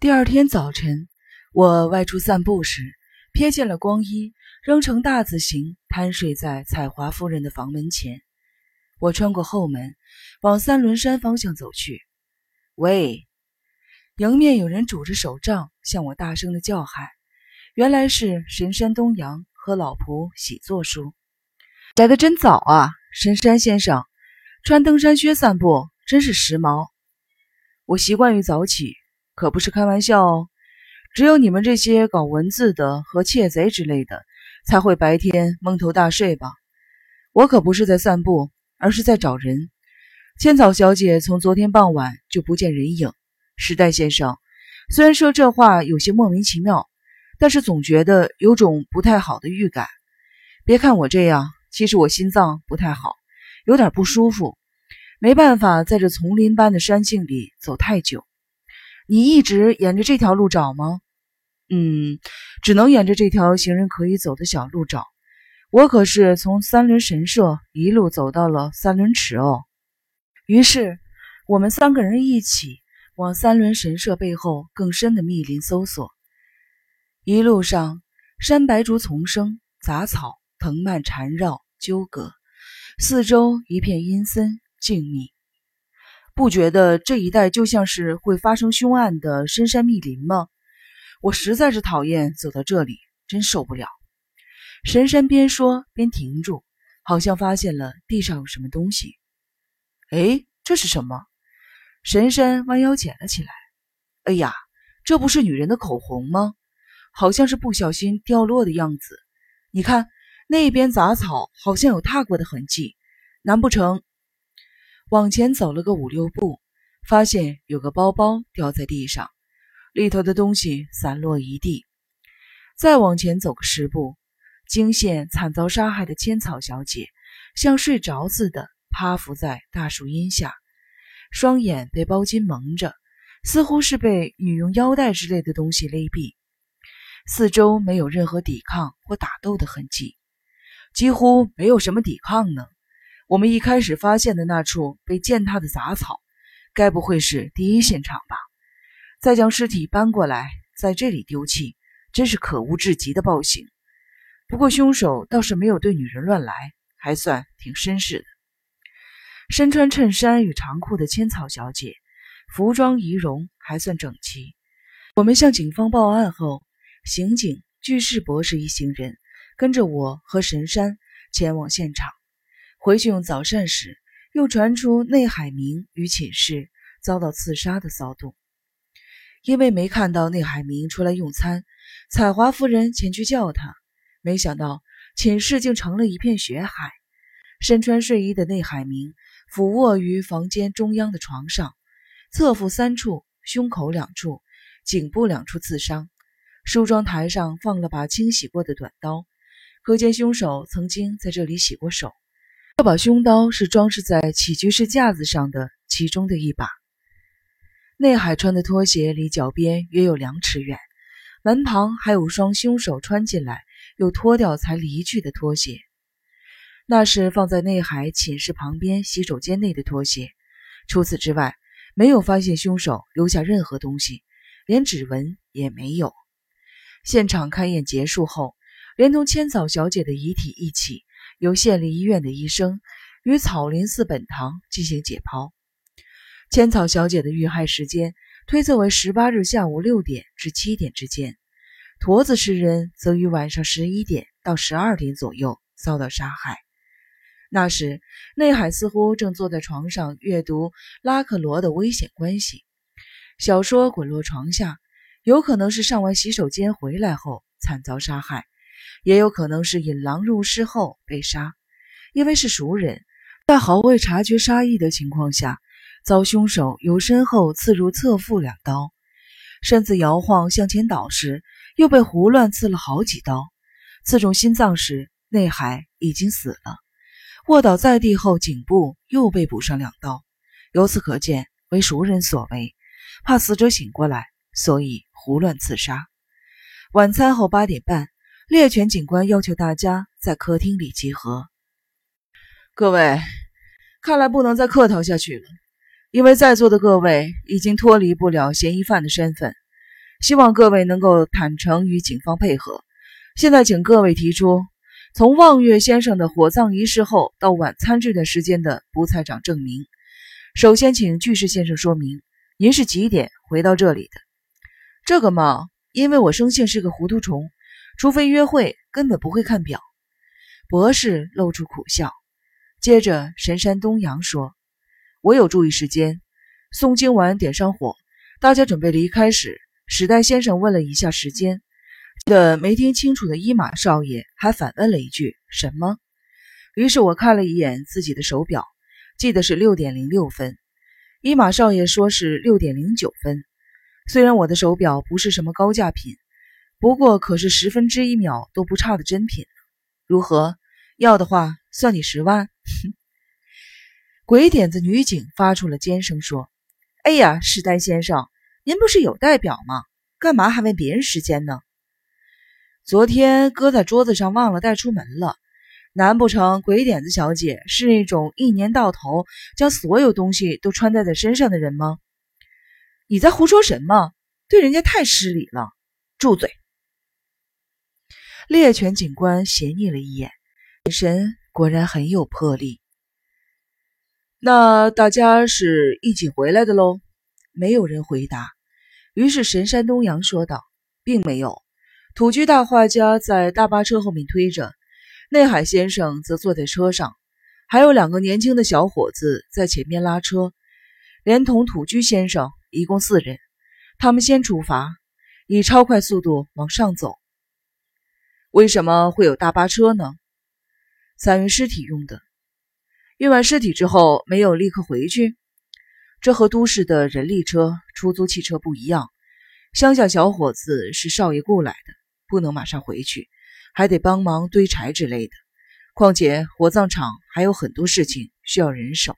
第二天早晨，我外出散步时，瞥见了光一仍呈大字形瘫睡在彩华夫人的房门前。我穿过后门，往三轮山方向走去。喂！迎面有人拄着手杖向我大声的叫喊，原来是神山东阳和老仆喜作叔。来的真早啊，神山先生，穿登山靴散步真是时髦。我习惯于早起。可不是开玩笑哦，只有你们这些搞文字的和窃贼之类的，才会白天蒙头大睡吧？我可不是在散步，而是在找人。千草小姐从昨天傍晚就不见人影。时代先生，虽然说这话有些莫名其妙，但是总觉得有种不太好的预感。别看我这样，其实我心脏不太好，有点不舒服，没办法在这丛林般的山径里走太久。你一直沿着这条路找吗？嗯，只能沿着这条行人可以走的小路找。我可是从三轮神社一路走到了三轮池哦。于是，我们三个人一起往三轮神社背后更深的密林搜索。一路上，山白竹丛生，杂草藤蔓缠绕纠葛，四周一片阴森静谧。不觉得这一带就像是会发生凶案的深山密林吗？我实在是讨厌走到这里，真受不了。神山边说边停住，好像发现了地上有什么东西。哎，这是什么？神山弯腰捡了起来。哎呀，这不是女人的口红吗？好像是不小心掉落的样子。你看那边杂草好像有踏过的痕迹，难不成？往前走了个五六步，发现有个包包掉在地上，里头的东西散落一地。再往前走个十步，惊现惨遭杀害的千草小姐，像睡着似的趴伏在大树荫下，双眼被包巾蒙着，似乎是被女佣腰带之类的东西勒毙。四周没有任何抵抗或打斗的痕迹，几乎没有什么抵抗呢。我们一开始发现的那处被践踏的杂草，该不会是第一现场吧？再将尸体搬过来，在这里丢弃，真是可恶至极的暴行。不过凶手倒是没有对女人乱来，还算挺绅士的。身穿衬衫与长裤的千草小姐，服装仪容还算整齐。我们向警方报案后，刑警巨士博士一行人跟着我和神山前往现场。回去用早膳时，又传出内海明与寝室遭到刺杀的骚动。因为没看到内海明出来用餐，彩华夫人前去叫他，没想到寝室竟成了一片血海。身穿睡衣的内海明俯卧于房间中央的床上，侧腹三处、胸口两处、颈部两处刺伤。梳妆台上放了把清洗过的短刀，可见凶手曾经在这里洗过手。这把凶刀是装饰在起居室架子上的其中的一把。内海穿的拖鞋离脚边约有两尺远，门旁还有双凶手穿进来又脱掉才离去的拖鞋，那是放在内海寝室旁边洗手间内的拖鞋。除此之外，没有发现凶手留下任何东西，连指纹也没有。现场勘验结束后，连同千草小姐的遗体一起。由县立医院的医生与草林寺本堂进行解剖。千草小姐的遇害时间推测为十八日下午六点至七点之间，驼子诗人则于晚上十一点到十二点左右遭到杀害。那时，内海似乎正坐在床上阅读拉克罗的《危险关系》小说，滚落床下，有可能是上完洗手间回来后惨遭杀害。也有可能是引狼入室后被杀，因为是熟人，在毫未察觉杀意的情况下，遭凶手由身后刺入侧腹两刀，身子摇晃向前倒时，又被胡乱刺了好几刀。刺中心脏时，内海已经死了，卧倒在地后，颈部又被补上两刀。由此可见，为熟人所为，怕死者醒过来，所以胡乱刺杀。晚餐后八点半。猎犬警官要求大家在客厅里集合。各位，看来不能再客套下去了，因为在座的各位已经脱离不了嫌疑犯的身份。希望各位能够坦诚与警方配合。现在，请各位提出从望月先生的火葬仪式后到晚餐这段时间的不在场证明。首先，请巨石先生说明，您是几点回到这里的？这个嘛，因为我生性是个糊涂虫，除非约会，根本不会看表。博士露出苦笑，接着神山东阳说：“我有注意时间，诵经完点上火，大家准备离开时，史代先生问了一下时间。记得没听清楚的伊马少爷还反问了一句什么？于是我看了一眼自己的手表，记得是六点零六分。伊马少爷说是六点零九分。虽然我的手表不是什么高价品，不过可是十分之一秒都不差的真品。”如何？要的话，算你十万。哼 鬼点子女警发出了尖声，说：“哎呀，史丹先生，您不是有代表吗？干嘛还问别人时间呢？昨天搁在桌子上忘了带出门了。难不成鬼点子小姐是那种一年到头将所有东西都穿戴在身上的人吗？你在胡说什么？对人家太失礼了！住嘴！”猎犬警官斜睨了一眼，眼神果然很有魄力。那大家是一起回来的喽？没有人回答。于是神山东阳说道：“并没有，土居大画家在大巴车后面推着，内海先生则坐在车上，还有两个年轻的小伙子在前面拉车，连同土居先生一共四人。他们先出发，以超快速度往上走。”为什么会有大巴车呢？散运尸体用的。运完尸体之后，没有立刻回去。这和都市的人力车、出租汽车不一样。乡下小伙子是少爷雇来的，不能马上回去，还得帮忙堆柴之类的。况且火葬场还有很多事情需要人手。